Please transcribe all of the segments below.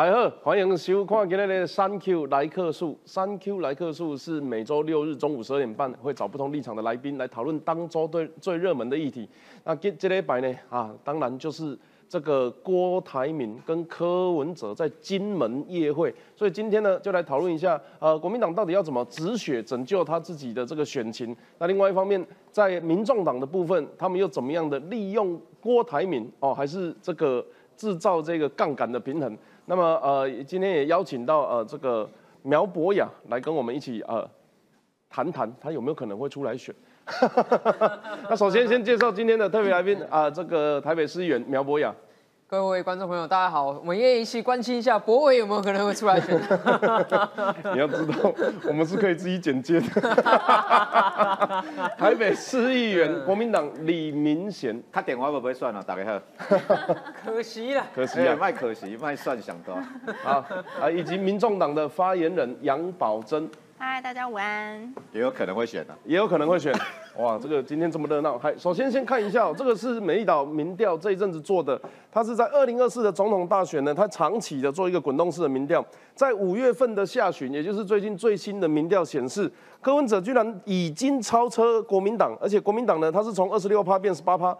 大家好，欢迎收看今天的三 Q 来客数。三 Q 来客数是每周六日中午十二点半会找不同立场的来宾来讨论当周最最热门的议题。那今这礼拜呢，啊，当然就是这个郭台铭跟柯文哲在金门夜会，所以今天呢就来讨论一下，呃，国民党到底要怎么止血拯救他自己的这个选情？那另外一方面，在民众党的部分，他们又怎么样的利用郭台铭哦，还是这个制造这个杠杆的平衡？那么呃，今天也邀请到呃这个苗博雅来跟我们一起呃谈谈，他有没有可能会出来选？那首先先介绍今天的特别来宾啊，这个台北市议员苗博雅。各位观众朋友，大家好，我们也一起关心一下博伟有没有可能会出来选。你要知道，我们是可以自己剪接的。台北市议员国民党李明贤，他电话会不会算啊？打给他，可惜了，可惜啊，卖可惜，卖算想多。好啊，以及民众党的发言人杨宝珍。嗨，大家午安。也有可能会选的，也有可能会选。哇，这个今天这么热闹，还首先先看一下，这个是美丽岛民调这一阵子做的，它是在二零二四的总统大选呢，它长期的做一个滚动式的民调，在五月份的下旬，也就是最近最新的民调显示，柯文哲居然已经超车国民党，而且国民党呢，它是从二十六趴变十八趴，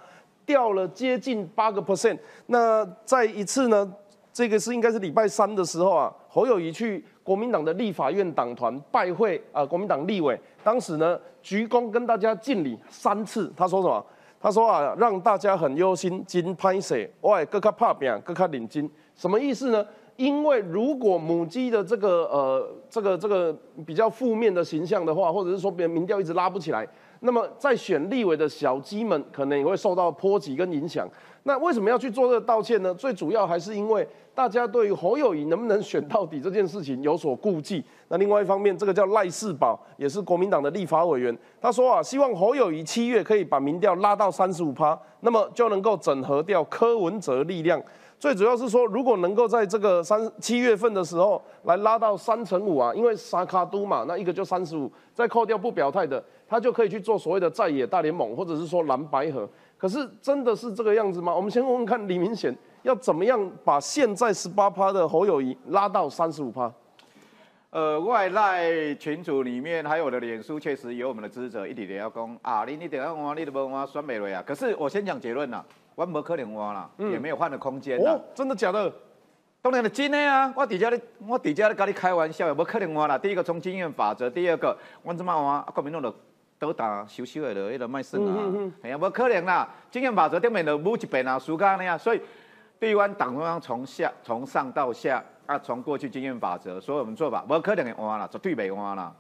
掉了接近八个 percent。那再一次呢，这个是应该是礼拜三的时候啊，侯友谊去。国民党的立法院党团拜会啊，国民党立委当时呢鞠躬跟大家敬礼三次。他说什么？他说啊，让大家很忧心，金拍谁？外各卡怕扁，各卡领金，什么意思呢？因为如果母鸡的这个呃这个这个比较负面的形象的话，或者是说别人民调一直拉不起来，那么在选立委的小鸡们可能也会受到波及跟影响。那为什么要去做这个道歉呢？最主要还是因为。大家对于侯友谊能不能选到底这件事情有所顾忌。那另外一方面，这个叫赖世宝，也是国民党的立法委员，他说啊，希望侯友谊七月可以把民调拉到三十五趴，那么就能够整合掉柯文哲力量。最主要是说，如果能够在这个三七月份的时候来拉到三成五啊，因为沙卡都嘛，那一个就三十五，再扣掉不表态的，他就可以去做所谓的在野大联盟，或者是说蓝白河。可是真的是这个样子吗？我们先问问看李明显。要怎么样把现在十八趴的侯友谊拉到三十五趴？呃，外赖群组里面还有我的脸书，确实有我们的支持者一点点要讲啊，你你等下挖，你都不挖，酸美了呀。可是我先讲结论啦，我没可能挖了，也没有换的空间哦，真的假的？当然的真的啊，我底下的我底下的跟你开玩笑，也不可能挖啦。第一个从经验法则，第二个我怎么挖？国民党的都打羞羞的，迄个卖算啊，哎呀，不可能啦。经验法则顶面就每一遍啊，输干那样，所以。对湾党中央从下从上到下啊，从过去经验法则，所以我们做法不可能会弯啦，绝对没弯啦。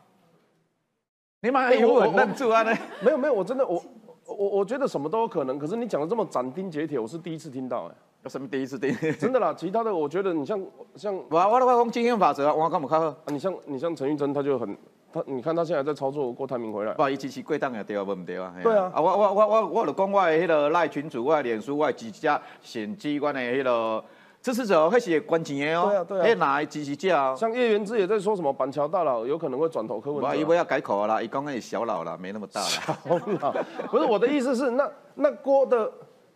你妈有我愣住啊？呢？没有没有，我真的我我我觉得什么都有可能。可是你讲的这么斩钉截铁，我是第一次听到哎。有什么第一次听？真的啦，其他的我觉得你像像我我的话讲经验法则，我干嘛看啊？你像你像陈玉珍，他就很。他，你看他现在在操作郭台铭回来，不好意思，是贵档也对啊，不唔对啊？对啊，啊我我我我我就讲我的迄个赖群主，我的脸书，我几家选机关的迄个支持者，开始也关钱的哦。对啊对啊。哎哪支持者？像叶元之也在说什么板桥大佬有可能会转投柯文哲。伊不要改口了啦，伊刚刚也小老了，没那么大了。小老，不是我的意思是，那那郭的。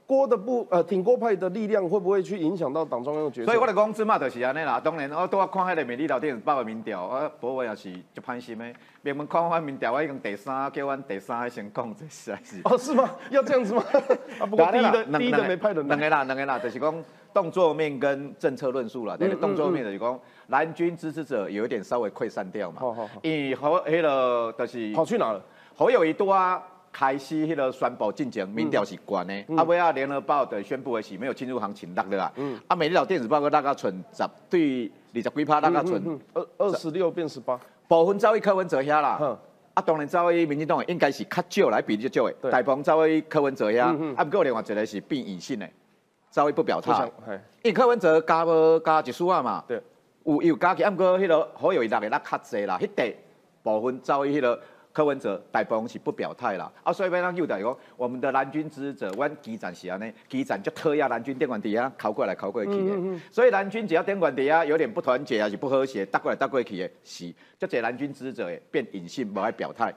郭的不呃挺郭派的力量会不会去影响到党中央的决策？所以我的公司嘛就是安尼啦。当然，我都要看迄个美丽岛电视报的民调，啊，博伟也是就潘心的。别们看翻民调，我已经第三，叫阮第三先讲这实在是。哦，是吗？要这样子吗？啊，不过第一的第一的没派人。两个啦，两个啦，就是讲动作面跟政策论述啦。但是动作面就是讲蓝军支持者有一点稍微溃散掉嘛。好好好。以后迄个就是跑去哪了？好友一多啊。开始迄个宣布进程民调是悬的，啊尾啊联合报的宣布的是没有进入行情落的啦，啊美丽岛电子报个大概存十对二十几趴大概存二二十六变十八，部分走去柯文哲遐啦，啊当然走去民进党应该是较少来比较少的，大部分走去柯文哲遐，啊不过另外一个是变隐性的，走去不表态，因为柯文哲加无加一数啊嘛，对，有有加起，啊不过迄个好友伊大个那较济啦，迄块部分走去迄个。柯文哲大部分是不表态啦，啊，所以要让又代讲，我们的蓝军支持者，阮基站是安尼，基站就特压蓝军电管底下靠过来靠过去的，所以蓝军只要电管底下有点不团结还是不和谐，搭过来搭过去的，是，就这蓝军支持者变隐性，不爱表态。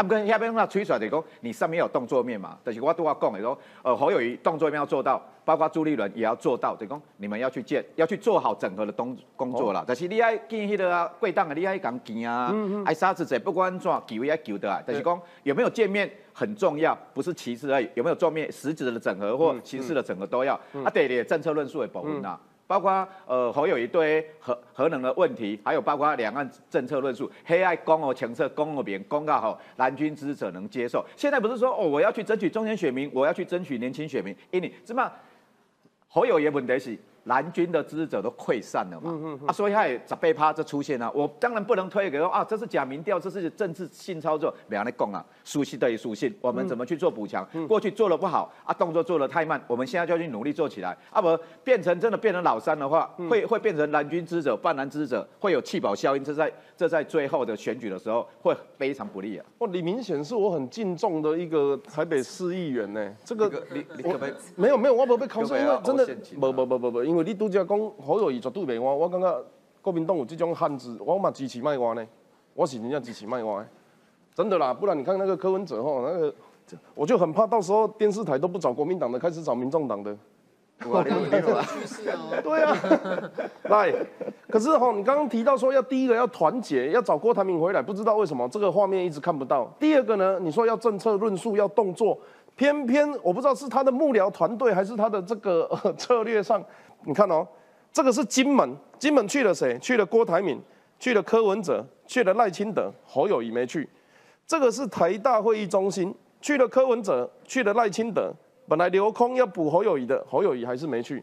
啊，不跟下边那吹出来就是讲，你上面有动作面嘛，就是我都要讲的说，呃，侯友谊动作面要做到，包括朱立伦也要做到，就是讲你们要去建，要去做好整合的工工作啦。但是你爱建迄个啊，贵档的你爱讲建啊，爱啥子者，不管怎求也求得啊。但是讲有没有见面很重要，不是其次而已，有没有做面实质的整合或形式的整合都要。啊，对的，政策论述的部分呐。包括呃侯友一堆核核能的问题，还有包括两岸政策论述，黑暗公哦前策公哦边公告好，蓝军支持者能接受。现在不是说哦我要去争取中间选民，我要去争取年轻选民，因为怎么侯友也问题是。蓝军的支持者都溃散了嘛？啊，所以他也十八趴就出现了。我当然不能推给说啊，这是假民调，这是政治性操作。没人来讲啊，熟悉等于属性。我们怎么去做补强？过去做的不好啊，动作做的太慢，我们现在就要去努力做起来。啊，不变成真的变成老三的话，会会变成蓝军支持者、泛蓝支持者，会有弃保效应。这在这在最后的选举的时候会非常不利啊。哦，李明显是我很敬重的一个台北市议员呢。这个你你可不可以？没有没有，我不被考试，因为真的不不不不不，因为你拄则讲。好友谊绝对袂换，我感觉国民党有这种汉子，我嘛支持卖换呢。我是真正支持卖换，真的啦。不然你看那个柯文哲吼，那个我就很怕到时候电视台都不找国民党的，开始找民众党的。哇，你这个趋势哦。对啊，来，可是吼，你刚刚提到说要第一个要团结，要找郭台铭回来，不知道为什么这个画面一直看不到。第二个呢，你说要政策论述，要动作，偏偏我不知道是他的幕僚团队还是他的这个策略上，你看哦。这个是金门，金门去了谁？去了郭台铭，去了柯文哲，去了赖清德，侯友谊没去。这个是台大会议中心，去了柯文哲，去了赖清德。本来留空要补侯友谊的，侯友谊还是没去。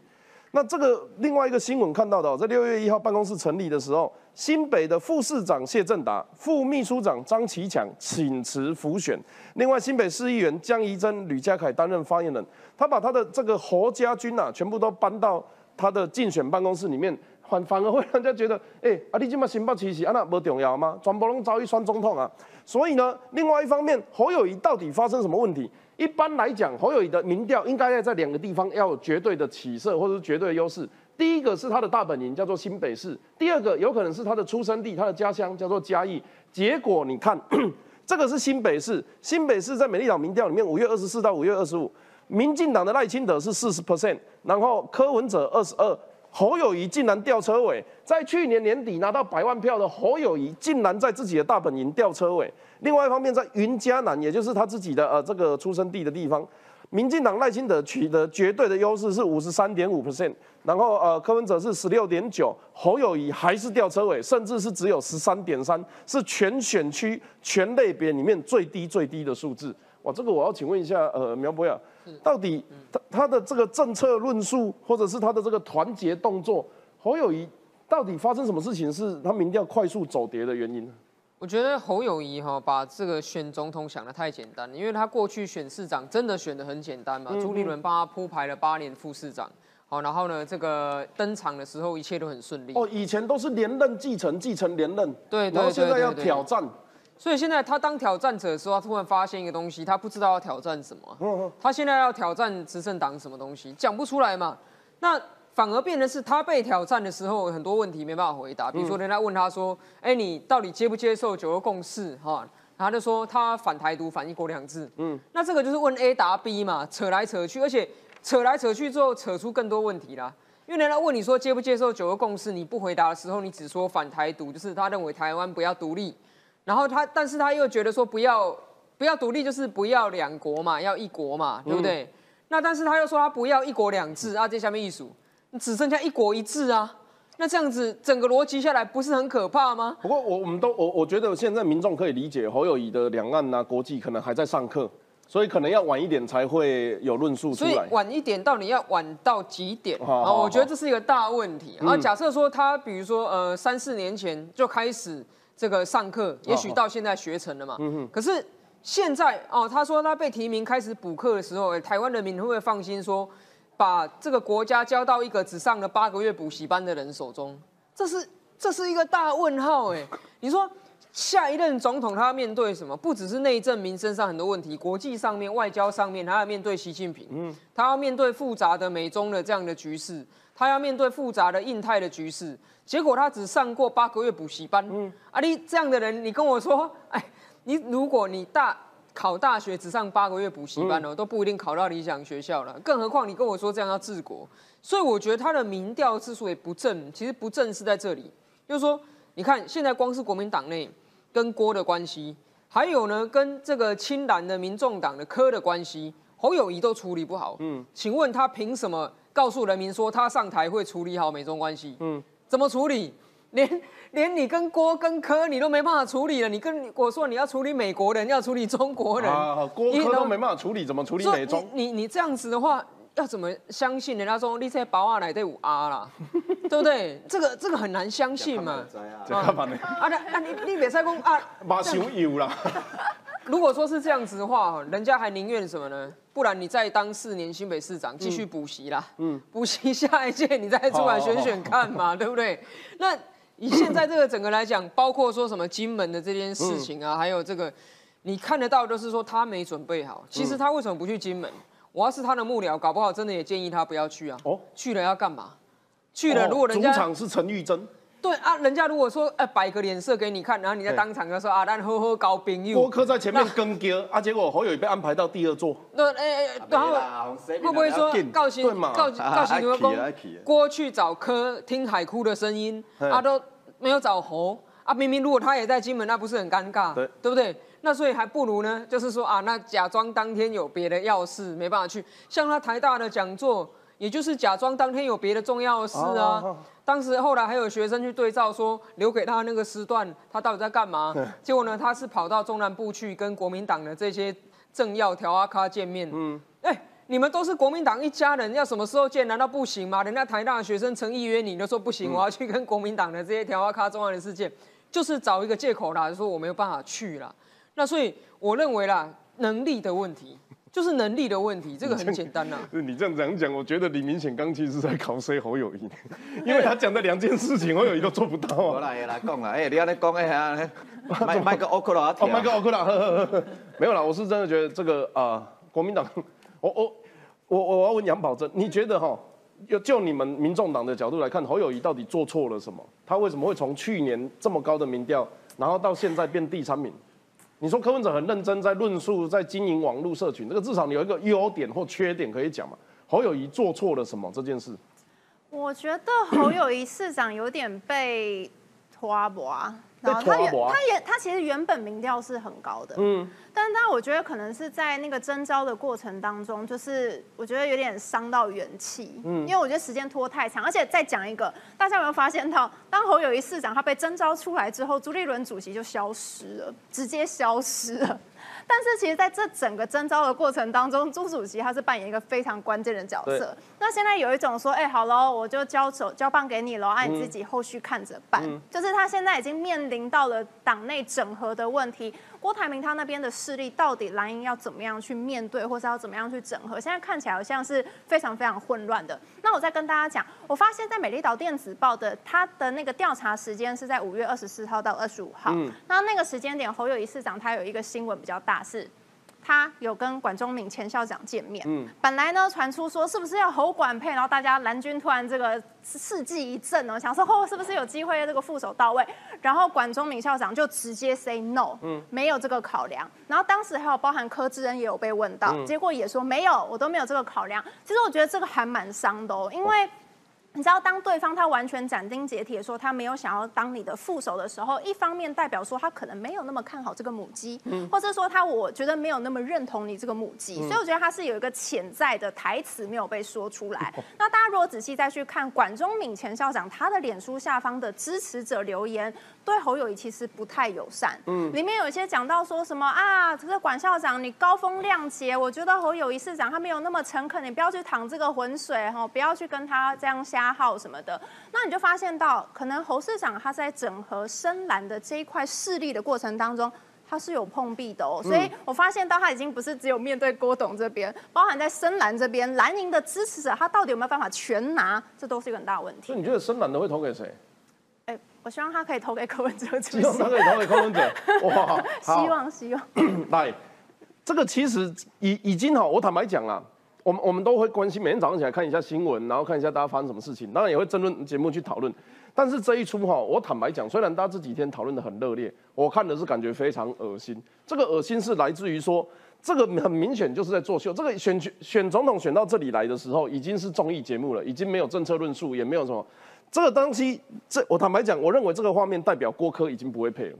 那这个另外一个新闻看到的，在六月一号办公室成立的时候，新北的副市长谢振达、副秘书长张其强请辞辅选。另外，新北市议员江宜珍、吕家凯担任发言人。他把他的这个侯家军呐，全部都搬到。他的竞选办公室里面，反反而会让人家觉得，哎，啊，你这么新北其实啊那不重要吗？全部拢遭遇选总统啊！所以呢，另外一方面，侯友谊到底发生什么问题？一般来讲，侯友谊的民调应该要在两个地方要有绝对的起色或者是绝对的优势。第一个是他的大本营叫做新北市，第二个有可能是他的出生地、他的家乡叫做嘉义。结果你看，这个是新北市，新北市在美丽岛民调里面，五月二十四到五月二十五。民进党的赖清德是四十 percent，然后柯文哲二十二，侯友谊竟然掉车尾，在去年年底拿到百万票的侯友谊，竟然在自己的大本营掉车尾。另外一方面，在云嘉南，也就是他自己的呃这个出生地的地方，民进党赖清德取得绝对的优势是五十三点五 percent，然后呃柯文哲是十六点九，侯友谊还是掉车尾，甚至是只有十三点三，是全选区全类别里面最低最低的数字。哇，这个我要请问一下呃苗博雅。到底他他的这个政策论述，或者是他的这个团结动作，侯友谊到底发生什么事情，是他民调快速走跌的原因呢？我觉得侯友谊哈把这个选总统想的太简单了，因为他过去选市长真的选的很简单嘛，朱立伦帮他铺排了八年副市长，好，然后呢这个登场的时候一切都很顺利。哦，以前都是连任继承，继承连任，对，然后现在要挑战。所以现在他当挑战者的时候，他突然发现一个东西，他不知道要挑战什么。他现在要挑战执政党什么东西，讲不出来嘛？那反而变成是他被挑战的时候，很多问题没办法回答。比如说人家问他说：“哎，你到底接不接受九二共识？”哈，他就说他反台独、反一国两制。嗯，那这个就是问 A 答 B 嘛，扯来扯去，而且扯来扯去之后，扯出更多问题啦。因为人家问你说接不接受九二共识，你不回答的时候，你只说反台独，就是他认为台湾不要独立。然后他，但是他又觉得说不要不要独立，就是不要两国嘛，要一国嘛，对不对？那但是他又说他不要一国两制啊，这下面一数，只剩下一国一制啊。那这样子整个逻辑下来，不是很可怕吗？不过我我们都我我觉得现在民众可以理解侯友谊的两岸呐国际可能还在上课，所以可能要晚一点才会有论述出来。所以晚一点到底要晚到几点啊？我觉得这是一个大问题。然后假设说他比如说呃三四年前就开始。这个上课，也许到现在学成了嘛？嗯哼。可是现在哦，他说他被提名开始补课的时候，台湾人民会不会放心说，把这个国家交到一个只上了八个月补习班的人手中？这是这是一个大问号哎！你说下一任总统他要面对什么？不只是内政、民生上很多问题，国际上面、外交上面，他要面对习近平，嗯，他要面对复杂的美中的这样的局势。他要面对复杂的印太的局势，结果他只上过八个月补习班。嗯，啊，你这样的人，你跟我说，哎，你如果你大考大学只上八个月补习班哦，都不一定考到理想学校了。更何况你跟我说这样要治国，所以我觉得他的民调之所以不正，其实不正是在这里，就是说，你看现在光是国民党内跟郭的关系，还有呢跟这个青蓝的民众党的柯的关系，侯友谊都处理不好。嗯，请问他凭什么告诉人民说他上台会处理好美中关系？嗯，怎么处理？连连你跟郭跟柯你都没办法处理了，你跟我说你要处理美国人，要处理中国人，啊，郭 柯都没办法处理，怎么处理美中？你你这样子的话，要怎么相信人家说你这保瓦奶对五阿啦，对不对？这个这个很难相信嘛。啊，那那你你别再讲啊，马上有啦。如果说是这样子的话，人家还宁愿什么呢？不然你再当四年新北市长，继续补习啦，嗯，补习下一届你再出来选选看嘛，对不对？那。以现在这个整个来讲，包括说什么金门的这件事情啊，还有这个，你看得到就是说他没准备好。其实他为什么不去金门？我要是他的幕僚，搞不好真的也建议他不要去啊。哦，去了要干嘛？去了如果人家主场是陈玉珍。对啊，人家如果说哎摆个脸色给你看，然后你在当场就说啊，咱呵呵高冰又。郭科在前面跟叫啊，结果侯友被安排到第二座。那哎哎，然后会不会说告诉告告诉你们公郭去找科听海哭的声音，啊都没有找侯啊，明明如果他也在金门，那不是很尴尬？对对不对？那所以还不如呢，就是说啊，那假装当天有别的要事没办法去，像他台大的讲座。也就是假装当天有别的重要的事啊。当时后来还有学生去对照，说留给他那个时段，他到底在干嘛？结果呢，他是跑到中南部去跟国民党的这些政要调阿卡见面。嗯，哎，你们都是国民党一家人，要什么时候见？难道不行吗？人家台大学生诚意约你，都说不行，我要去跟国民党的这些调阿卡重要的事件，就是找一个借口啦，说我没有办法去啦。那所以我认为啦，能力的问题。就是能力的问题，这个很简单 呐。你这样讲讲，我觉得李明显刚其实在考谁侯友谊，因为他讲的两件事情，侯友谊都做不到啊。来来讲啦，哎，你要来讲哎呀，麦麦克奥克拉，哦，麦克奥克拉，没有啦，我是真的觉得这个啊，国民党，我我我我要问杨宝珍，你觉得哈，就就你们民众党的角度来看，侯友谊到底做错了什么？他为什么会从去年这么高的民调，然后到现在变第三名？你说柯文哲很认真在论述，在经营网络社群，这个至少你有一个优点或缺点可以讲嘛？侯友谊做错了什么这件事？我觉得侯友谊市长有点被拖啊。然后他原他也他其实原本民调是很高的，嗯，但是但我觉得可能是在那个征招的过程当中，就是我觉得有点伤到元气，嗯，因为我觉得时间拖太长，而且再讲一个，大家有没有发现到，当侯友谊市长他被征召出来之后，朱立伦主席就消失了，直接消失了。但是其实，在这整个征召的过程当中，朱主席他是扮演一个非常关键的角色。那现在有一种说，哎，好喽，我就交手交棒给你喽，按你自己后续看着办。就是他现在已经面临到了党内整合的问题。郭台铭他那边的势力到底蓝营要怎么样去面对，或是要怎么样去整合？现在看起来好像是非常非常混乱的。那我再跟大家讲，我发现在美丽岛电子报的它的那个调查时间是在五月二十四号到二十五号。那那个时间点，侯友谊市长他有一个新闻比较大是。他有跟管中敏前校长见面，嗯，本来呢传出说是不是要侯管配，然后大家蓝军突然这个士气一振哦，想说哦是不是有机会这个副手到位，然后管中敏校长就直接 say no，嗯，没有这个考量，然后当时还有包含柯志恩也有被问到，结果也说没有，我都没有这个考量。其实我觉得这个还蛮伤的哦，因为。你知道，当对方他完全斩钉截铁说他没有想要当你的副手的时候，一方面代表说他可能没有那么看好这个母鸡，或者说他我觉得没有那么认同你这个母鸡，所以我觉得他是有一个潜在的台词没有被说出来。那大家如果仔细再去看管中敏前校长他的脸书下方的支持者留言。对侯友谊其实不太友善，嗯，里面有一些讲到说什么啊，这个管校长你高风亮节，我觉得侯友谊市长他没有那么诚恳，你不要去淌这个浑水哈，不要去跟他这样瞎耗什么的。那你就发现到，可能侯市长他在整合深蓝的这一块势力的过程当中，他是有碰壁的哦。所以我发现到他已经不是只有面对郭董这边，包含在深蓝这边，蓝营的支持者他到底有没有办法全拿，这都是一个很大的问题。所以你觉得深蓝的会投给谁？我希望他可以投给柯文哲。希望他可以投给柯文哲。哇，希望希望。来，这个其实已已经好，我坦白讲啊，我们我们都会关心，每天早上起来看一下新闻，然后看一下大家发生什么事情，当然也会争论节目去讨论。但是这一出哈，我坦白讲，虽然大家这几天讨论的很热烈，我看的是感觉非常恶心。这个恶心是来自于说，这个很明显就是在作秀。这个选举选总统选到这里来的时候，已经是综艺节目了，已经没有政策论述，也没有什么。这个东西，这我坦白讲，我认为这个画面代表郭科已经不会配了。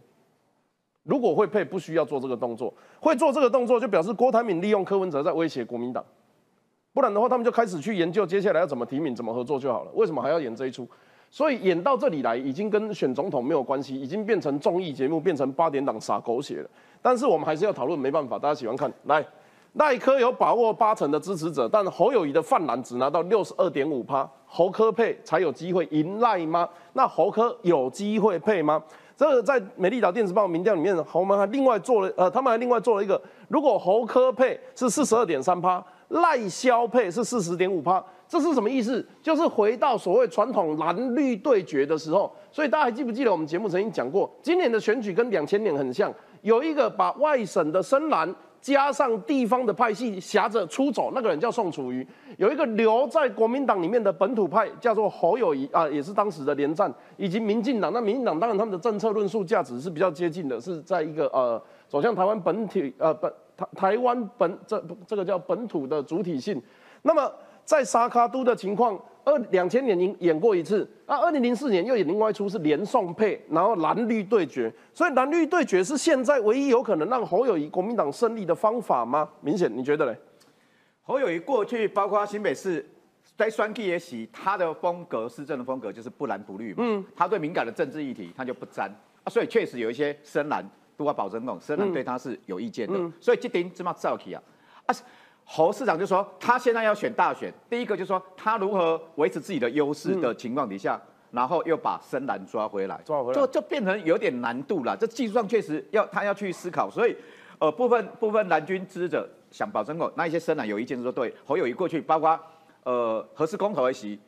如果会配，不需要做这个动作；会做这个动作，就表示郭台铭利用柯文哲在威胁国民党。不然的话，他们就开始去研究接下来要怎么提名、怎么合作就好了。为什么还要演这一出？所以演到这里来，已经跟选总统没有关系，已经变成综艺节目，变成八点档撒狗血了。但是我们还是要讨论，没办法，大家喜欢看。来，赖科有把握八成的支持者，但侯友谊的泛蓝只拿到六十二点五趴，侯科配才有机会赢赖吗？那侯科有机会配吗？这个在美丽岛电子报民调里面，侯们还另外做了，呃，他们还另外做了一个，如果侯科配是四十二点三趴，赖萧配是四十点五趴。这是什么意思？就是回到所谓传统蓝绿对决的时候，所以大家还记不记得我们节目曾经讲过，今年的选举跟两千年很像，有一个把外省的深蓝加上地方的派系挟着出走，那个人叫宋楚瑜；有一个留在国民党里面的本土派叫做侯友谊啊，也是当时的连战，以及民进党。那民进党当然他们的政策论述价值是比较接近的，是在一个呃走向台湾本体呃本台台湾本这这个叫本土的主体性，那么。在沙卡都的情况，二两千年演演过一次，啊二零零四年又演另外一出是连宋配，然后蓝绿对决，所以蓝绿对决是现在唯一有可能让侯友谊国民党胜利的方法吗？明显你觉得嘞？侯友谊过去包括新北市在双 K 也洗，他的风格施政的风格就是不蓝不绿嘛，嗯，他对敏感的政治议题他就不沾啊，所以确实有一些深蓝都要保证那种深蓝对他是有意见的，所以这点这么造起啊。啊。侯市长就说，他现在要选大选，第一个就说他如何维持自己的优势的情况底下，然后又把深蓝抓回来，抓回来，就就变成有点难度了。这技术上确实要他要去思考，所以呃部分部分蓝军支持者想保证过，那一些深蓝有意见说，对侯友谊过去包括呃何氏公投一席，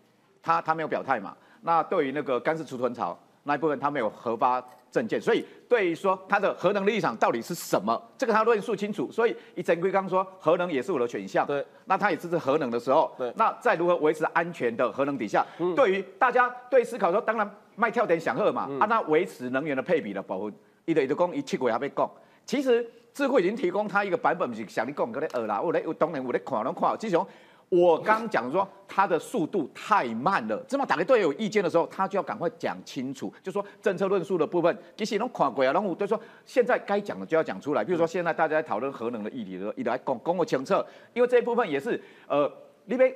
他他没有表态嘛，那对于那个干式储存槽那一部分他没有核发。证件，所以对于说他的核能立场到底是什么，这个他论述清楚。所以以陈圭刚说核能也是我的选项，对，那他也支持核能的时候，对，那在如何维持安全的核能底下，对于大家对思考说，当然卖跳点响贺嘛，啊，那维持能源的配比的保护，一的一的供一七轨还被供。其实智慧已经提供他一个版本，是想你讲个咧二啦，我咧我当然我咧看拢看，这种。我刚讲说他的速度太慢了，这么打个队有意见的时候，他就要赶快讲清楚，就说政策论述的部分，其实拢看过啊，然后就说现在该讲的就要讲出来。比如说现在大家在讨论核能的议题的时候，一直在讲公共清策，因为这一部分也是呃，那边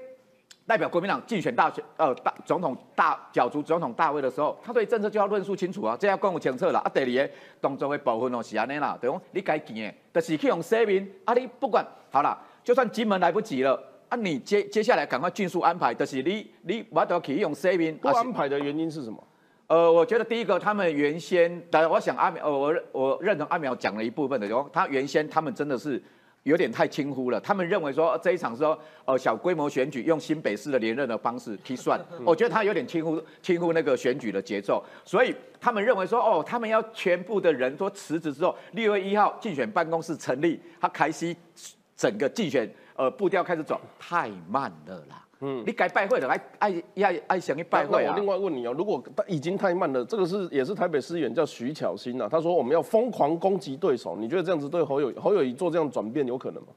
代表国民党竞选大选呃大总统大角逐总统大位的时候，他对政策就要论述清楚啊，这要公共清策了啊。第二个动作的部分哦是安尼啦，对讲你该见的，就是去用声明啊，你不管好了，就算金门来不及了。那你接接下来赶快迅速安排，就是你你我都可以用 saving。不安排的原因是什么？呃，我觉得第一个，他们原先，当然我想阿苗，呃，我我认同阿苗讲了一部分的，就他原先他们真的是有点太轻忽了，他们认为说这一场说呃小规模选举用新北市的连任的方式去算，我觉得他有点轻忽轻忽那个选举的节奏，所以他们认为说哦，他们要全部的人都辞职之后，六月一号竞选办公室成立，他开始整个竞选。呃，步调开始走太慢了啦。嗯，你该拜会的，爱爱爱爱想去拜会啊。我另外问你哦，如果已经太慢了，这个是也是台北市议员叫徐巧芯呐，他说我们要疯狂攻击对手，你觉得这样子对侯友侯友谊做这样转变有可能吗？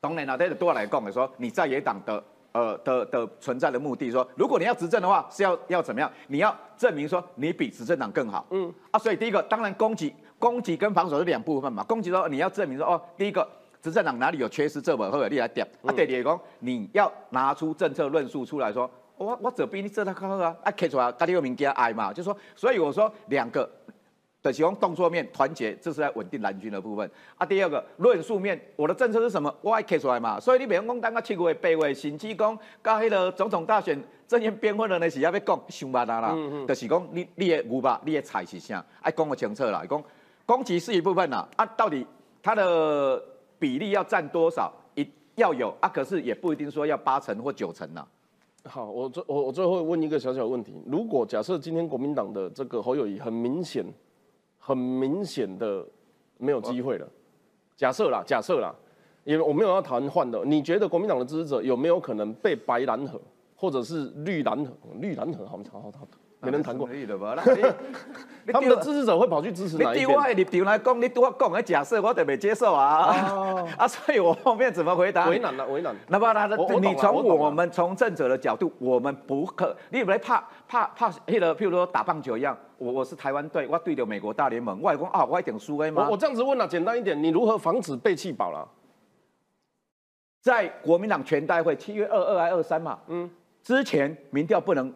当然了，对多来讲的说，你在野党的呃的的存在的目的说，如果你要执政的话，是要要怎么样？你要证明说你比执政党更好。嗯啊，所以第一个当然攻击攻击跟防守是两部分嘛，攻击说你要证明说哦，第一个。执政党哪里有缺失这么好你来点？啊，第二讲你要拿出政策论述出来说，我我这比你做得较好啊，啊，开出来，家里有民间爱嘛，就说，所以我说两个的其中动作面团结，这是在稳定蓝军的部分。啊，第二个论述面，我的政策是什么？我爱开出来嘛，所以你别讲，当个七月八月，甚至讲，到迄个总统大选正言辩论的那时要要讲，想巴达啦，就是讲你你的牛吧，你的菜是啥？爱讲个清楚啦，讲攻击是一部分啦，啊，到底他的。比例要占多少？一要有啊，可是也不一定说要八成或九成呐。好，我最我我最后问一个小小问题：如果假设今天国民党的这个侯友谊很明显、很明显的没有机会了，假设啦，假设啦，因为我没有要谈换的。你觉得国民党的支持者有没有可能被白蓝河，或者是绿蓝河？绿蓝河好好好好，没人谈过。他们的支持者会跑去支持哪一边？你对我的立场来讲，你对我讲的假设，我得没接受啊。啊，所以我后面怎么回答？为难了，为难。那么他的，你从我们从政者的角度，我们不可，你不来怕怕怕那个，譬如说打棒球一样，我我是台湾队，我对着美国大联盟，外公啊，我一点输诶吗？我这样子问啊，简单一点，你如何防止被气饱了？在国民党全代会七月二二还二三嘛？嗯，之前民调不能。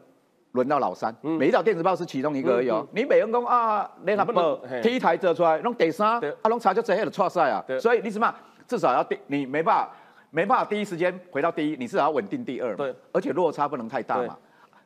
轮到老三，每一条电子报是其中一个而已哦。你美人工啊，你那不能 T 台折出来，弄第三，啊，弄查就这样的错赛啊。所以你什么，至少要第，你没办法，没办法第一时间回到第一，你至少要稳定第二嘛。对，而且落差不能太大嘛。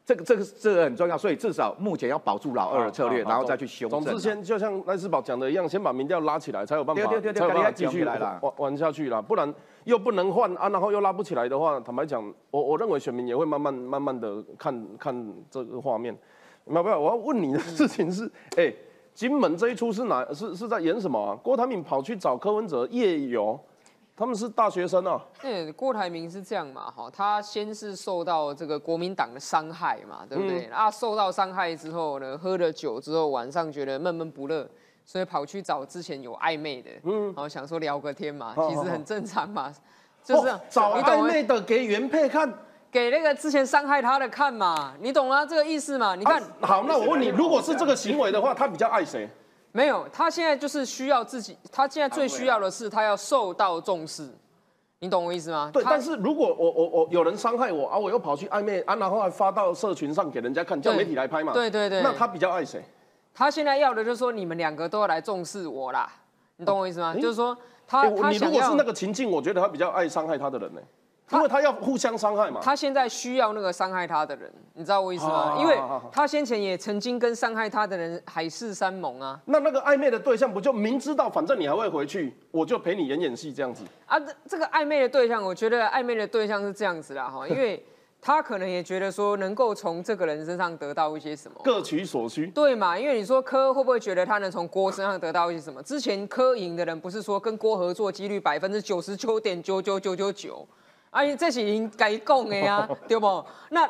这个这个这个很重要，所以至少目前要保住老二的策略，然后再去修正。总之，先就像赖世宝讲的一样，先把民调拉起来，才有办法，才有办法继续来了，玩玩下去了。不然又不能换啊，然后又拉不起来的话，坦白讲，我我认为选民也会慢慢慢慢的看看这个画面。没有没有，我要问你的事情是，哎，金门这一出是哪？是是在演什么啊？郭台铭跑去找柯文哲夜游。他们是大学生啊。对，郭台铭是这样嘛，哈，他先是受到这个国民党的伤害嘛，对不对？啊，受到伤害之后呢，喝了酒之后，晚上觉得闷闷不乐，所以跑去找之前有暧昧的，嗯，然后想说聊个天嘛，其实很正常嘛，就是找暧昧的给原配看，给那个之前伤害他的看嘛，你懂啊？这个意思嘛？你看，好，那我问你，如果是这个行为的话，他比较爱谁？没有，他现在就是需要自己，他现在最需要的是他要受到重视，你懂我意思吗？对，但是如果我我我有人伤害我啊，我又跑去暧昧啊，然后还发到社群上给人家看，叫媒体来拍嘛。对对对。那他比较爱谁？他现在要的就是说你们两个都要来重视我啦，你懂我意思吗？就是说他他你如果是那个情境，我觉得他比较爱伤害他的人呢。因为他要互相伤害嘛，他现在需要那个伤害他的人，你知道我意思吗？因为他先前也曾经跟伤害他的人海誓山盟啊。那那个暧昧的对象不就明知道反正你还会回去，我就陪你演演戏这样子啊？这这个暧昧的对象，我觉得暧昧的对象是这样子啦哈，因为他可能也觉得说能够从这个人身上得到一些什么，各取所需。对嘛？因为你说柯会不会觉得他能从郭身上得到一些什么？之前柯赢的人不是说跟郭合作几率百分之九十九点九九九九九？哎，这是应该讲的呀，对不？那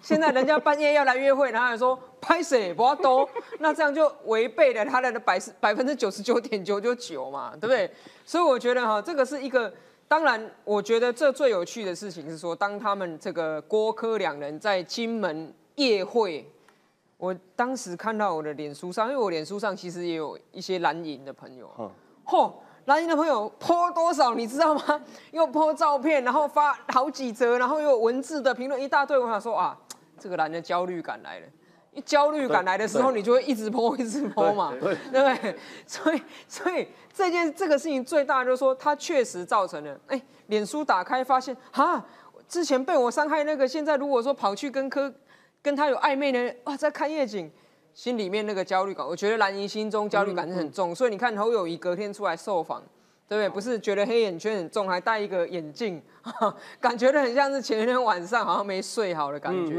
现在人家半夜要来约会，然后还说拍谁不要多，那这样就违背了他的百百分之九十九点九九九嘛，对不对？所以我觉得哈，这个是一个，当然，我觉得这最有趣的事情是说，当他们这个郭柯两人在金门夜会，我当时看到我的脸书上，因为我脸书上其实也有一些蓝营的朋友，嚯！蓝营的朋友泼多少你知道吗？又泼照片，然后发好几则，然后又文字的评论一大堆。我想说啊，这个男的焦虑感来了。一焦虑感来的时候，你就会一直泼，一直泼嘛，对不对？所以，所以这件这个事情最大就是说，它确实造成了，哎，脸书打开发现，哈，之前被我伤害那个，现在如果说跑去跟科跟他有暧昧呢，哇，在看夜景。心里面那个焦虑感，我觉得蓝营心中焦虑感是很重，所以你看侯友谊隔天出来受访，对不对？不是觉得黑眼圈很重，还戴一个眼镜，感觉的很像是前一天晚上好像没睡好的感觉。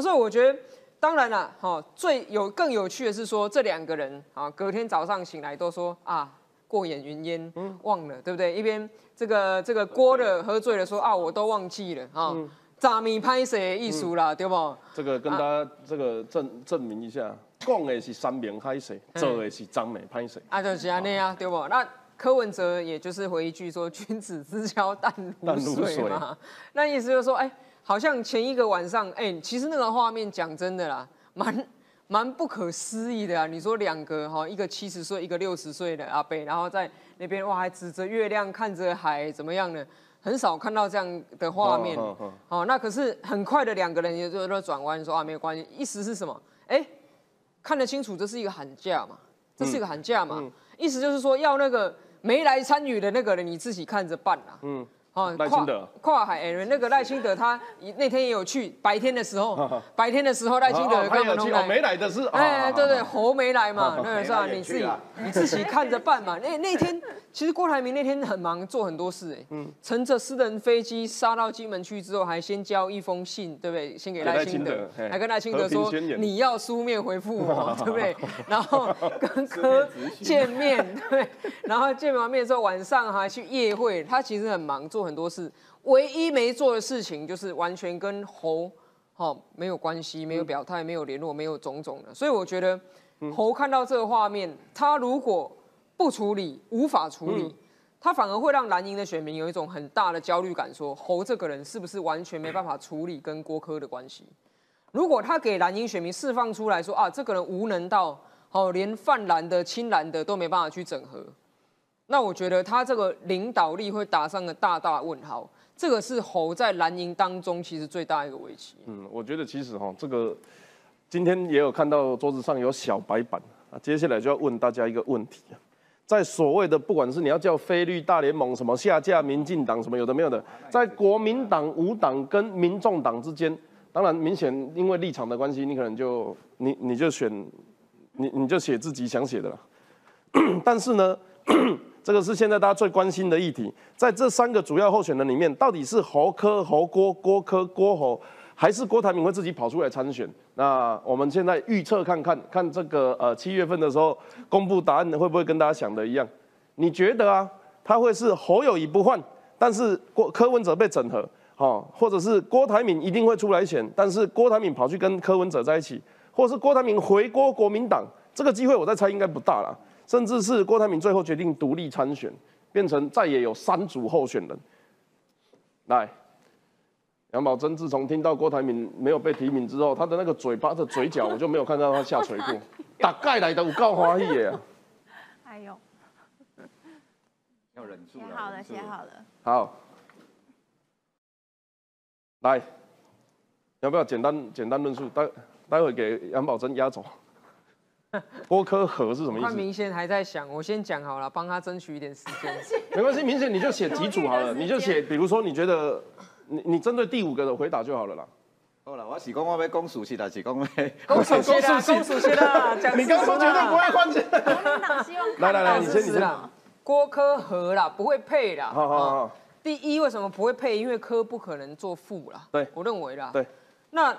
所以我觉得，当然了，哈，最有更有趣的是说，这两个人啊，隔天早上醒来都说啊，过眼云烟，嗯忘了，对不对？一边这个这个郭的喝醉了说啊，我都忘记了啊。炸米拍摄艺术啦，对不？这个跟大家这个证证明一下，讲的是三明拍谁，做的是张美拍摄。啊，就是安尼啊，对不？那柯文哲也就是回一句说：“君子之交淡如水嘛。”那意思就是说，哎，好像前一个晚上，哎，其实那个画面讲真的啦，蛮蛮不可思议的啊。你说两个哈，一个七十岁，一个六十岁的阿伯，然后在那边哇，还指着月亮看着海，怎么样呢？很少看到这样的画面，哦，那可是很快的两个人也就都转弯说啊，没有关系，意思是什么？哎，看得清楚，这是一个寒假嘛，这是一个寒假嘛，意思就是说要那个没来参与的那个人你自己看着办啦，嗯，哦，赖清德跨海人那个赖清德，他那天也有去，白天的时候，白天的时候赖清德根本来，没来的是，哎，对对，侯没来嘛，那是吧？你自己你自己看着办嘛。那那天其实郭台铭那天很忙，做很多事，哎，嗯，乘着私人飞机杀到金门去之后，还先交一封信，对不对？先给赖清德，还跟赖清德说你要书面回复我，对不对？然后跟哥见面，对，然后见完面之后晚上还去夜会，他其实很忙做。很多事，唯一没做的事情就是完全跟侯，哈没有关系，没有表态，没有联络，没有种种的。所以我觉得侯看到这个画面，他如果不处理，无法处理，他反而会让蓝营的选民有一种很大的焦虑感，说侯这个人是不是完全没办法处理跟郭科的关系？如果他给蓝营选民释放出来说啊，这个人无能到，哦连泛蓝的、青蓝的都没办法去整合。那我觉得他这个领导力会打上个大大问号，这个是侯在蓝营当中其实最大一个危机。嗯，我觉得其实哈，这个今天也有看到桌子上有小白板啊，接下来就要问大家一个问题啊，在所谓的不管是你要叫非绿大联盟什么下架民进党什么有的没有的，在国民党五党跟民众党之间，当然明显因为立场的关系，你可能就你你就选你你就写自己想写的了，但是呢。这个是现在大家最关心的议题，在这三个主要候选人里面，到底是侯科、侯郭、郭科、郭侯，还是郭台铭会自己跑出来参选？那我们现在预测看看，看这个呃七月份的时候公布答案会不会跟大家想的一样？你觉得啊，他会是侯友谊不换，但是郭柯文哲被整合，好，或者是郭台铭一定会出来选，但是郭台铭跑去跟柯文哲在一起，或是郭台铭回郭国民党，这个机会我在猜应该不大了。甚至是郭台铭最后决定独立参选，变成再也有三组候选人。来，杨宝珍自从听到郭台铭没有被提名之后，他的那个嘴巴的嘴角，我就没有看到他下垂过。大概来的我告欢喜耶。哎呦，要忍住了。写好了，写好了。好，来，要不要简单简单论述？待待会给杨宝珍压轴。波科和是什么意思？他明显还在想，我先讲好了，帮他争取一点时间。没关系，明显你就写几组好了，你就写，比如说你觉得，你你针对第五个的回答就好了啦。好了，我是讲我要讲熟悉的，是讲咩？讲熟悉的，公熟悉的。你刚说绝对不会换钱。来来来，你先，你先。郭科和啦，不会配啦。好好好。第一，为什么不会配？因为科不可能做副啦。对，我认为啦。对。那。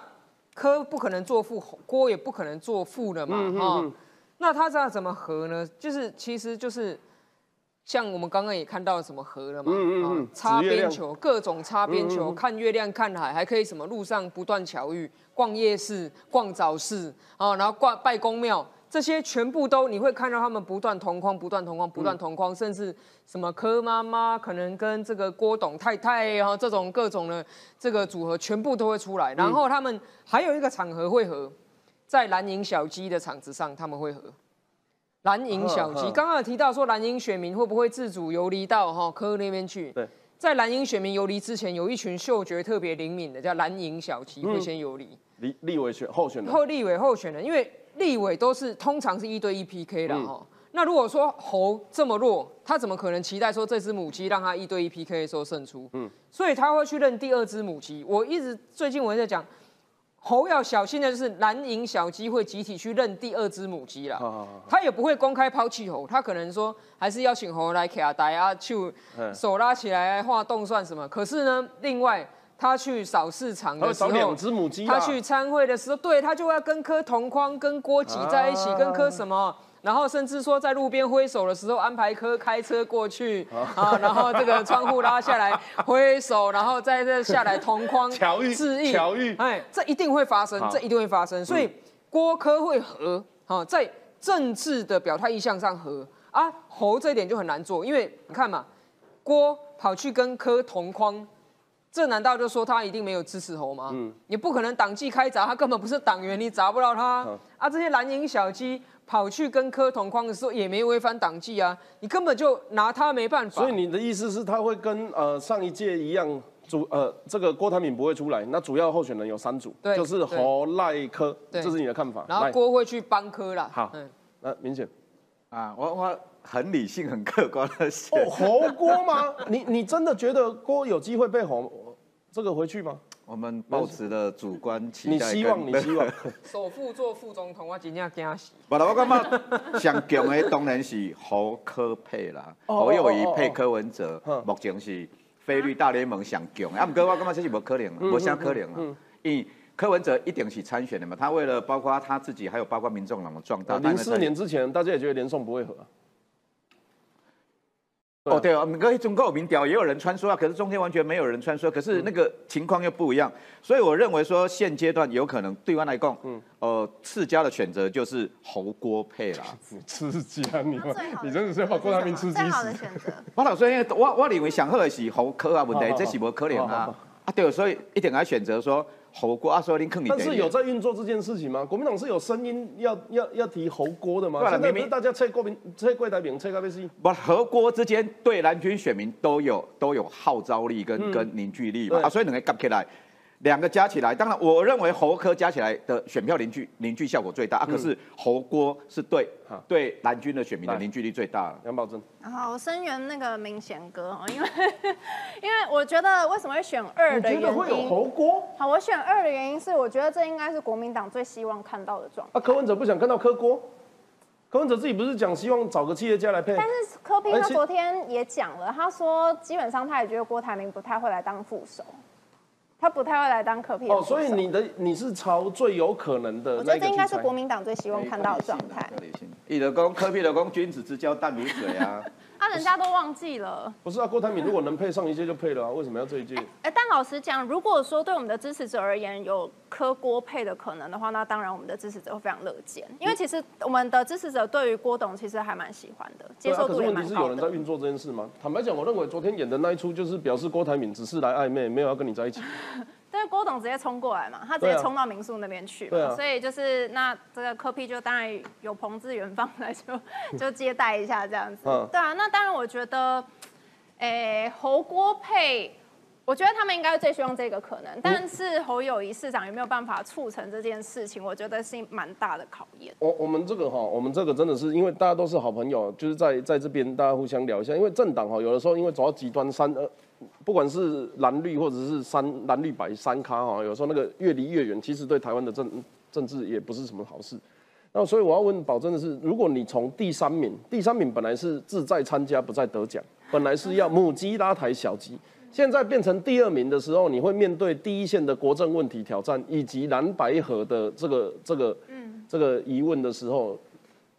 科不可能做副，郭也不可能做副的嘛，哈。那他这样怎么合呢？就是其实就是像我们刚刚也看到什么和了嘛，擦边球，各种擦边球，看月亮看海，还可以什么路上不断巧遇，逛夜市，逛早市，啊，然后逛拜公庙。这些全部都你会看到他们不断同框，不断同框，不断同框，甚至什么柯妈妈可能跟这个郭董太太哈这种各种的这个组合全部都会出来。然后他们还有一个场合会合，在蓝营小鸡的场子上他们会合。蓝营小鸡刚刚有提到说蓝营选民会不会自主游离到哈柯那边去？对，在蓝营选民游离之前，有一群嗅觉特别灵敏的叫蓝营小鸡会先游离。立立委选候选人。后立委候选人，因为。立委都是通常是一对一 PK 的哈，那如果说猴这么弱，他怎么可能期待说这只母鸡让他一对一 PK 的时候胜出？嗯，所以他会去认第二只母鸡。我一直最近我在讲，猴要小心的就是蓝营小鸡会集体去认第二只母鸡了，他也不会公开抛弃猴，他可能说还是邀请猴来卡大家，去手拉起来画动算什么。可是呢，另外。他去扫市场的时候，他去参会的时候，对他就要跟柯同框，跟郭挤在一起，跟柯什么，然后甚至说在路边挥手的时候，安排柯开车过去啊，然后这个窗户拉下来挥手，然后再这下来同框致意，巧遇，哎，这一定会发生，这一定会发生，所以郭柯会和，好，在政治的表态意向上和啊，侯这一点就很难做，因为你看嘛，郭跑去跟柯同框。这难道就说他一定没有支持侯吗？嗯，你不可能党纪开闸，他根本不是党员，你砸不到他。啊，这些蓝营小鸡跑去跟柯同框的时候，也没违反党纪啊，你根本就拿他没办法。所以你的意思是，他会跟呃上一届一样，主呃这个郭台铭不会出来，那主要候选人有三组，就是侯赖柯，这是你的看法。然后郭会去帮柯啦。好，那明显啊，我我很理性、很客观的选。哦，侯郭吗？你你真的觉得郭有机会被侯这个回去吗？我们保持了主观期待。你希望？你希望？首富做副总统，我真正惊死。不啦，我感觉上强的当然是侯科配啦，侯友谊配柯文哲，目前是菲律大联盟上强。啊，不过我感觉这是无可能，无啥可能啊。因为柯文哲一定是参选的嘛，他为了包括他自己，还有包括民众党的壮大。零四年之前，大家也觉得连宋不会合。哦，对哦，每个中国有民调，也有人穿梭啊，可是中间完全没有人穿梭，可是那个情况又不一样，所以我认为说现阶段有可能对外来讲，嗯，呃，次家的选择就是侯郭配啦。次佳，你你真的是把郭台铭吃鸡死。的选择。我老说，因为我我认为想喝的是侯科啊，问题这是无可能啊，啊对，所以一定要选择说。侯郭啊，所以林坑你，但是有在运作这件事情吗？国民党是有声音要要要提侯郭的吗？现在不是大家猜国民猜郭台铭猜咖啡是？不，侯郭之间对蓝军选民都有都有号召力跟跟凝聚力嘛，啊，所以两个夹起来。两个加起来，当然我认为侯科加起来的选票凝聚凝聚效果最大啊。可是侯郭是对对蓝军的选民的凝聚力最大。杨宝珍，好，声援那个明贤哥哦，因为 因为我觉得为什么会选二的原因，会有侯郭？好，我选二的原因是我觉得这应该是国民党最希望看到的状态。啊，柯文哲不想看到柯郭，柯文哲自己不是讲希望找个企业家来配？但是柯平他昨天也讲了，他说基本上他也觉得郭台铭不太会来当副手。他不太会来当科批哦，所以你的你是朝最有可能的。我觉得这应该是国民党最希望看到的状态。立德公科批的公君子之交淡如水啊。啊，人家都忘记了。不是啊，郭台铭如果能配上一届就配了啊，为什么要这一届？哎，但老实讲，如果说对我们的支持者而言有磕郭配的可能的话，那当然我们的支持者会非常乐见，因为其实我们的支持者对于郭董其实还蛮喜欢的，接受度也蛮高的。可是问题是有人在运作这件事吗？坦白讲，我认为昨天演的那一出就是表示郭台铭只是来暧昧，没有要跟你在一起。但是郭董直接冲过来嘛，他直接冲到民宿那边去嘛，所以就是那这个柯 P 就当然有朋自远方来就 就接待一下这样子。对啊，那当然我觉得，诶侯郭配，我觉得他们应该最希望这个可能，但是侯友谊市长有没有办法促成这件事情，我觉得是蛮大的考验。我我们这个哈，我们这个真的是因为大家都是好朋友，就是在在这边大家互相聊一下，因为政党哈有的时候因为走到极端三呃。不管是蓝绿或者是三蓝绿白三咖哈，有时候那个越离越远，其实对台湾的政政治也不是什么好事。那所以我要问保证的是，如果你从第三名，第三名本来是志在参加不在得奖，本来是要母鸡拉抬小鸡，现在变成第二名的时候，你会面对第一线的国政问题挑战，以及蓝白河的这个这个嗯这个疑问的时候，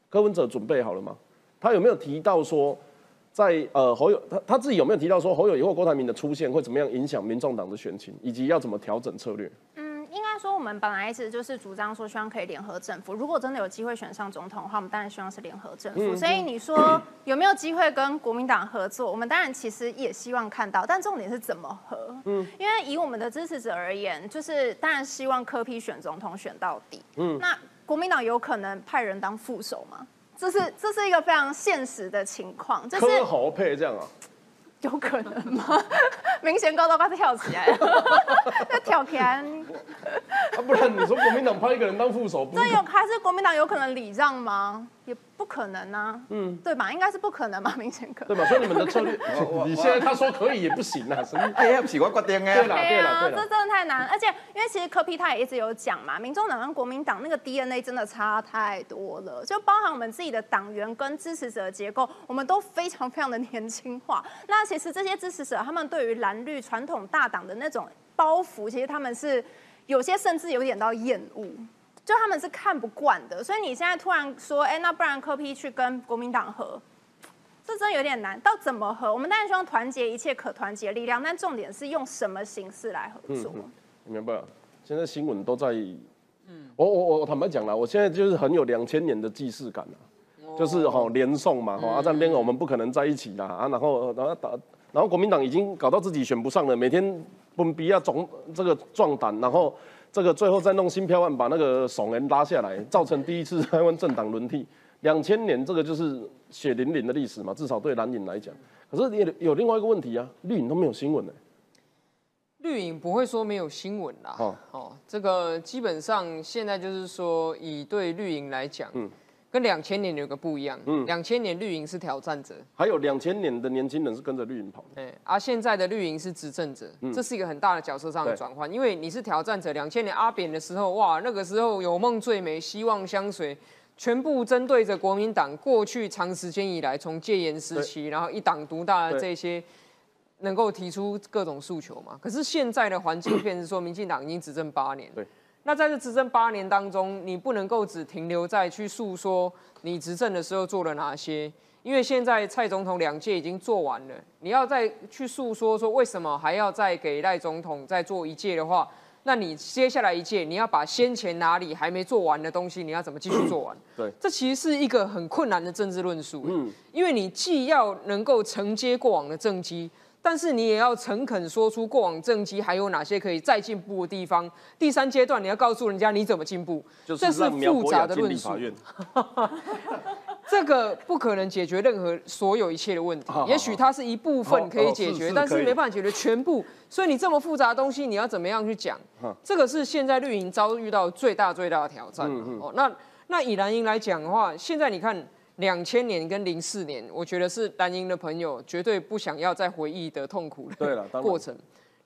柯文哲准备好了吗？他有没有提到说？在呃侯友他他自己有没有提到说侯友以后郭台铭的出现会怎么样影响民众党的选情，以及要怎么调整策略？嗯，应该说我们本来一直就是主张说希望可以联合政府，如果真的有机会选上总统的话，我们当然希望是联合政府。所以你说有没有机会跟国民党合作？我们当然其实也希望看到，但重点是怎么合？嗯，因为以我们的支持者而言，就是当然希望柯批选总统选到底。嗯，那国民党有可能派人当副手吗？这是这是一个非常现实的情况，就是科侯配这样啊。有可能吗？明显高到快跳起来了，要跳起来。啊，不然你说国民党派一个人当副手，这有还是国民党有可能礼让吗？也不可能啊，嗯，对吧？应该是不可能吧？明显可对吧？所以你们的策略，你现在他说可以也不行啊，什么？哎呀，不是我决定的。对了，对了，这真的太难。而且因为其实柯 P 他也一直有讲嘛，民众党跟国民党那个 DNA 真的差太多了，就包含我们自己的党员跟支持者的结构，我们都非常非常的年轻化。那其实这些支持者他们对于蓝绿传统大党的那种包袱，其实他们是有些甚至有点到厌恶。就他们是看不惯的，所以你现在突然说，哎，那不然柯批去跟国民党合，这真有点难。到怎么合？我们当然希望团结一切可团结力量，但重点是用什么形式来合作？明白。现在新闻都在，嗯，我我我坦白讲了，我现在就是很有两千年的既视感了，就是哈连送嘛，哈阿战边我们不可能在一起啦啊，然后然后打，然后国民党已经搞到自己选不上了，每天奔逼啊总这个壮胆，然后。这个最后再弄新票案，把那个怂人拉下来，造成第一次台湾政党轮替。两千年这个就是血淋淋的历史嘛，至少对蓝营来讲。可是也有另外一个问题啊，绿营都没有新闻呢。绿营不会说没有新闻啦。哦，这个基本上现在就是说，以对绿营来讲，嗯，跟两千年有个不一样，嗯，两千年绿营是挑战者，还有两千年的年轻人是跟着绿营跑的，哎，而现在的绿营是执政者，这是一个很大的角色上的转换，因为你是挑战者，两千年阿扁的时候，哇，那个时候有梦最美，希望相随，全部针对着国民党过去长时间以来从戒严时期，然后一党独大的这些，能够提出各种诉求嘛，可是现在的环境 变是说，民进党已经执政八年，对。那在这执政八年当中，你不能够只停留在去诉说你执政的时候做了哪些，因为现在蔡总统两届已经做完了，你要再去诉说说为什么还要再给赖总统再做一届的话，那你接下来一届你要把先前哪里还没做完的东西，你要怎么继续做完？对，这其实是一个很困难的政治论述，嗯，因为你既要能够承接过往的政绩。但是你也要诚恳说出过往政绩还有哪些可以再进步的地方。第三阶段你要告诉人家你怎么进步，这是复杂的论述。这个不可能解决任何所有一切的问题，也许它是一部分可以解决，但是没办法解决全部。所以你这么复杂的东西，你要怎么样去讲？这个是现在绿营遭遇到最大最大的挑战。哦，那那以蓝营来讲的话，现在你看。两千年跟零四年，我觉得是蓝营的朋友绝对不想要再回忆的痛苦的过程。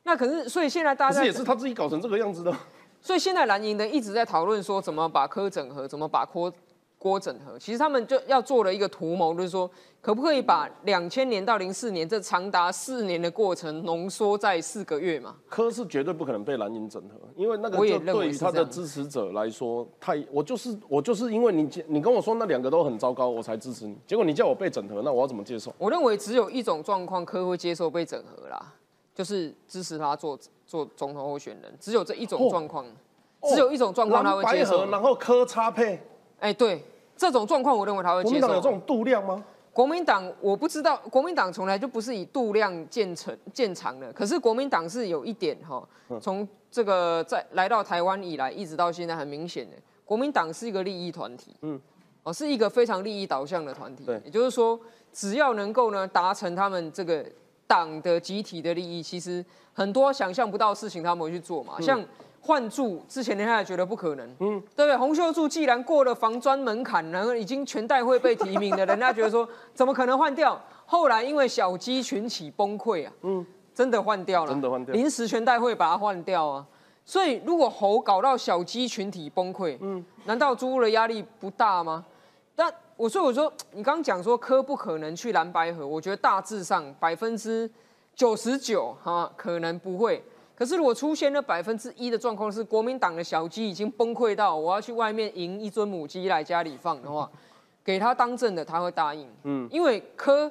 那可是，所以现在大家也是他自己搞成这个样子的。所以现在蓝营的一直在讨论说，怎么把科整合，怎么把科。郭整合，其实他们就要做了一个图谋，就是说，可不可以把两千年到零四年这长达四年的过程浓缩在四个月嘛？科是绝对不可能被蓝营整合，因为那个就对于他的支持者来说，太我就是我就是因为你你跟我说那两个都很糟糕，我才支持你，结果你叫我被整合，那我要怎么接受？我认为只有一种状况科会接受被整合啦，就是支持他做做总统候选人，只有这一种状况，只有一种状况他会接受，然后科插配。哎，对，这种状况我认为他会接受。国民党有这种度量吗？国民党我不知道，国民党从来就不是以度量建成建长的。可是国民党是有一点哈，从这个在来到台湾以来，一直到现在很明显的，国民党是一个利益团体，嗯，哦，是一个非常利益导向的团体。对，也就是说，只要能够呢达成他们这个党的集体的利益，其实很多想象不到事情他们会去做嘛，像。换柱之前，人家也觉得不可能，嗯，对不对？洪秀柱既然过了防专门槛，然后已经全代会被提名的，人家觉得说 怎么可能换掉？后来因为小鸡群起崩溃啊，嗯，真的换掉了，真的换掉，临时全代会把它换掉啊。所以如果猴搞到小鸡群体崩溃，嗯，难道猪的压力不大吗？但我所以我说，你刚刚讲说科不可能去蓝白河，我觉得大致上百分之九十九哈，可能不会。可是，如果出现了百分之一的状况，是国民党的小鸡已经崩溃到我要去外面赢一尊母鸡来家里放的话，给他当政的他会答应。嗯，因为柯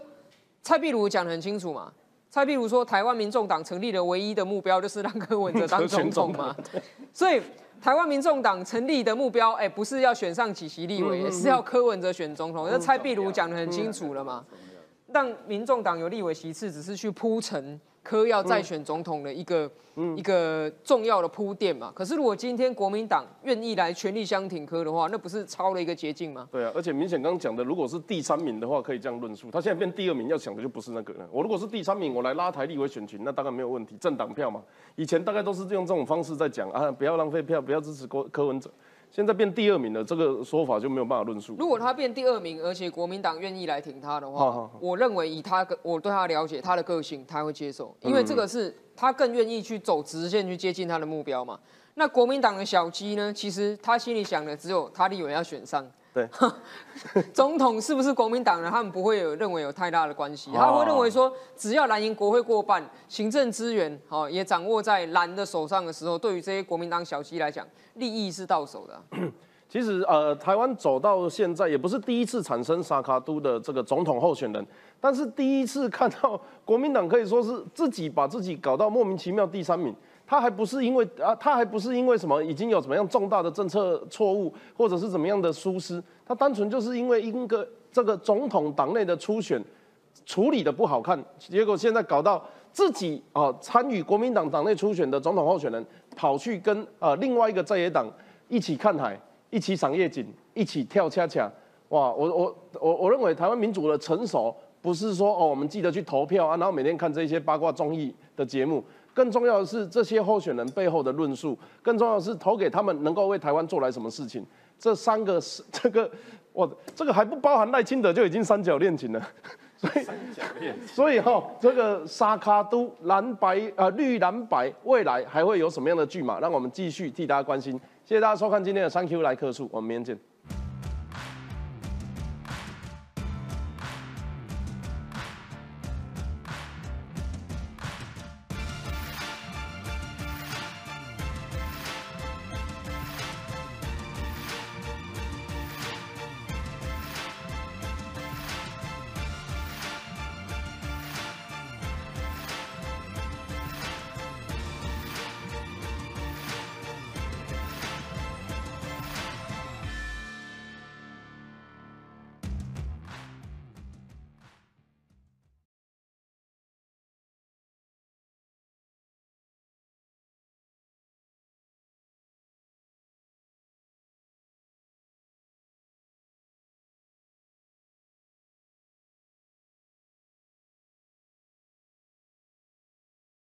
蔡壁如讲的很清楚嘛，蔡壁如说台湾民众党成立的唯一的目标就是让柯文哲当总统嘛，所以台湾民众党成立的目标，哎，不是要选上几席立委，是要柯文哲选总统。那蔡壁如讲的很清楚了嘛，让民众党有立委席次，只是去铺陈。科要再选总统的一个一个重要的铺垫嘛？可是如果今天国民党愿意来全力相挺科的话，那不是抄了一个捷径吗？对啊，而且明显刚刚讲的，如果是第三名的话，可以这样论述。他现在变第二名，要想的就不是那个了。我如果是第三名，我来拉台立委选群，那大概没有问题，政党票嘛。以前大概都是用这种方式在讲啊，不要浪费票，不要支持郭柯文哲。现在变第二名了，这个说法就没有办法论述。如果他变第二名，而且国民党愿意来挺他的话，我认为以他个我对他了解，他的个性他会接受，因为这个是他更愿意去走直线去接近他的目标嘛。那国民党的小鸡呢？其实他心里想的只有他立委要选上。对，总统是不是国民党人？他们不会有认为有太大的关系，他会认为说，只要蓝营国会过半，行政资源好也掌握在蓝的手上的时候，对于这些国民党小鸡来讲，利益是到手的。其实呃，台湾走到现在也不是第一次产生萨卡都的这个总统候选人，但是第一次看到国民党可以说是自己把自己搞到莫名其妙第三名。他还不是因为啊，他还不是因为什么已经有怎么样重大的政策错误，或者是怎么样的疏失，他单纯就是因为一个这个总统党内的初选处理的不好看，结果现在搞到自己啊参与国民党党内初选的总统候选人跑去跟呃另外一个在野党一起看海，一起赏夜景，一起跳恰恰，哇！我我我我认为台湾民主的成熟不是说哦我们记得去投票啊，然后每天看这些八卦综艺的节目。更重要的是这些候选人背后的论述，更重要的是投给他们能够为台湾做来什么事情，这三个是这个，我这个还不包含赖清德就已经三角恋情了，所以所以哈，这个沙卡都蓝白呃绿蓝白未来还会有什么样的剧码，让我们继续替大家关心。谢谢大家收看今天的三 Q 来客数，我们明天见。